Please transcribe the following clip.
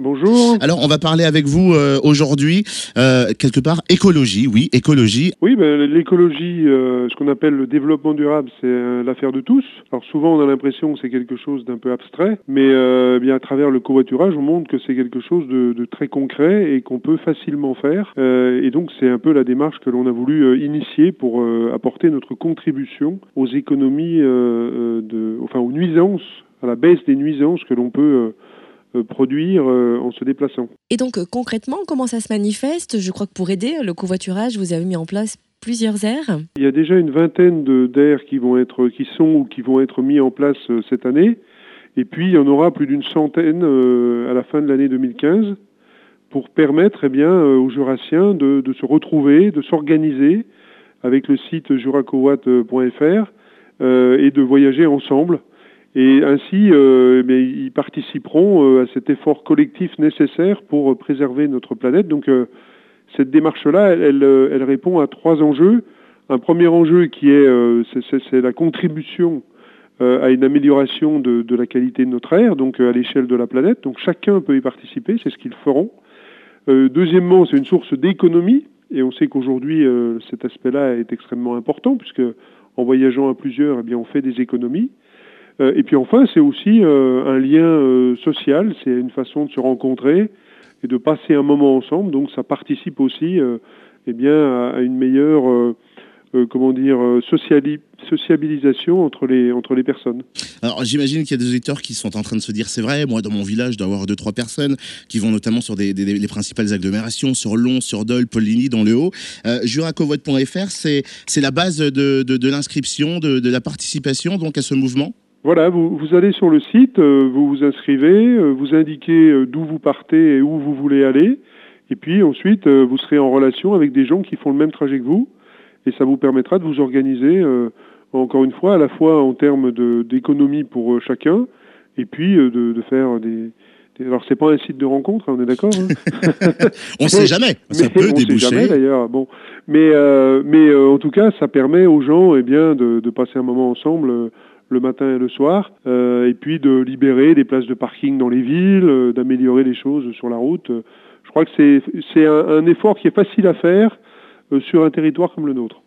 Bonjour. Alors, on va parler avec vous euh, aujourd'hui, euh, quelque part, écologie, oui, écologie. Oui, ben, l'écologie, euh, ce qu'on appelle le développement durable, c'est l'affaire de tous. Alors souvent, on a l'impression que c'est quelque chose d'un peu abstrait, mais bien à travers le covoiturage, on montre que c'est quelque chose de, de, très concret et qu'on peut facilement faire. et donc, c'est un peu la démarche que l'on a voulu initier pour apporter notre contribution aux économies, de, enfin aux nuisances, à la baisse des nuisances que l'on peut euh, produire euh, en se déplaçant. Et donc euh, concrètement, comment ça se manifeste? Je crois que pour aider le covoiturage, vous avez mis en place plusieurs aires. Il y a déjà une vingtaine d'aires qui vont être, qui sont ou qui vont être mis en place cette année. Et puis il y en aura plus d'une centaine à la fin de l'année 2015 pour permettre eh bien, aux Jurassiens de, de se retrouver, de s'organiser avec le site juracowatt.fr et de voyager ensemble et ainsi, euh, ils participeront euh, à cet effort collectif nécessaire pour euh, préserver notre planète. Donc cette démarche-là, elle, répond à trois enjeux. Un premier enjeu qui est, la contribution à une amélioration de, de, la qualité de notre air, donc à l'échelle de la planète. Donc chacun peut y participer, c'est ce qu'ils feront. deuxièmement, c'est une source d'économie, et on sait qu'aujourd'hui cet aspect-là est extrêmement important, puisque en voyageant à plusieurs, eh bien, on fait des économies. Euh, et puis enfin, c'est aussi euh, un lien euh, social, c'est une façon de se rencontrer et de passer un moment ensemble. Donc ça participe aussi eh bien, à, une meilleure comment dire, sociabilisation entre les, entre les personnes. Alors j'imagine qu'il y a des auditeurs qui sont en train de se dire c'est vrai, moi dans mon village je dois avoir deux trois personnes qui vont notamment sur des, les principales agglomérations, sur Lons, sur Dole, Poligny, dans le Haut. Euh, Juracovote.fr, c'est la base de, de, de l'inscription, de, de la participation donc à ce mouvement? Voilà, vous, vous, allez sur le site, euh, vous vous inscrivez, euh, vous indiquez euh, d'où vous partez et où vous voulez aller, et puis ensuite vous serez en relation avec des gens qui font le même trajet que vous, et ça vous permettra de vous organiser, encore une fois, à la fois en termes d'économie pour chacun, et puis de, de faire des, alors c'est pas un site de rencontre, hein, on est d'accord hein? On sait jamais, ça peut on déboucher. Sait jamais d'ailleurs. Bon, mais mais en tout cas, ça permet aux gens, eh bien, de, de passer un moment ensemble le matin et le soir, euh, et puis de libérer des places de parking dans les villes, euh, d'améliorer les choses sur la route. Je crois que c'est un, effort qui est facile à faire euh, sur un territoire comme le nôtre.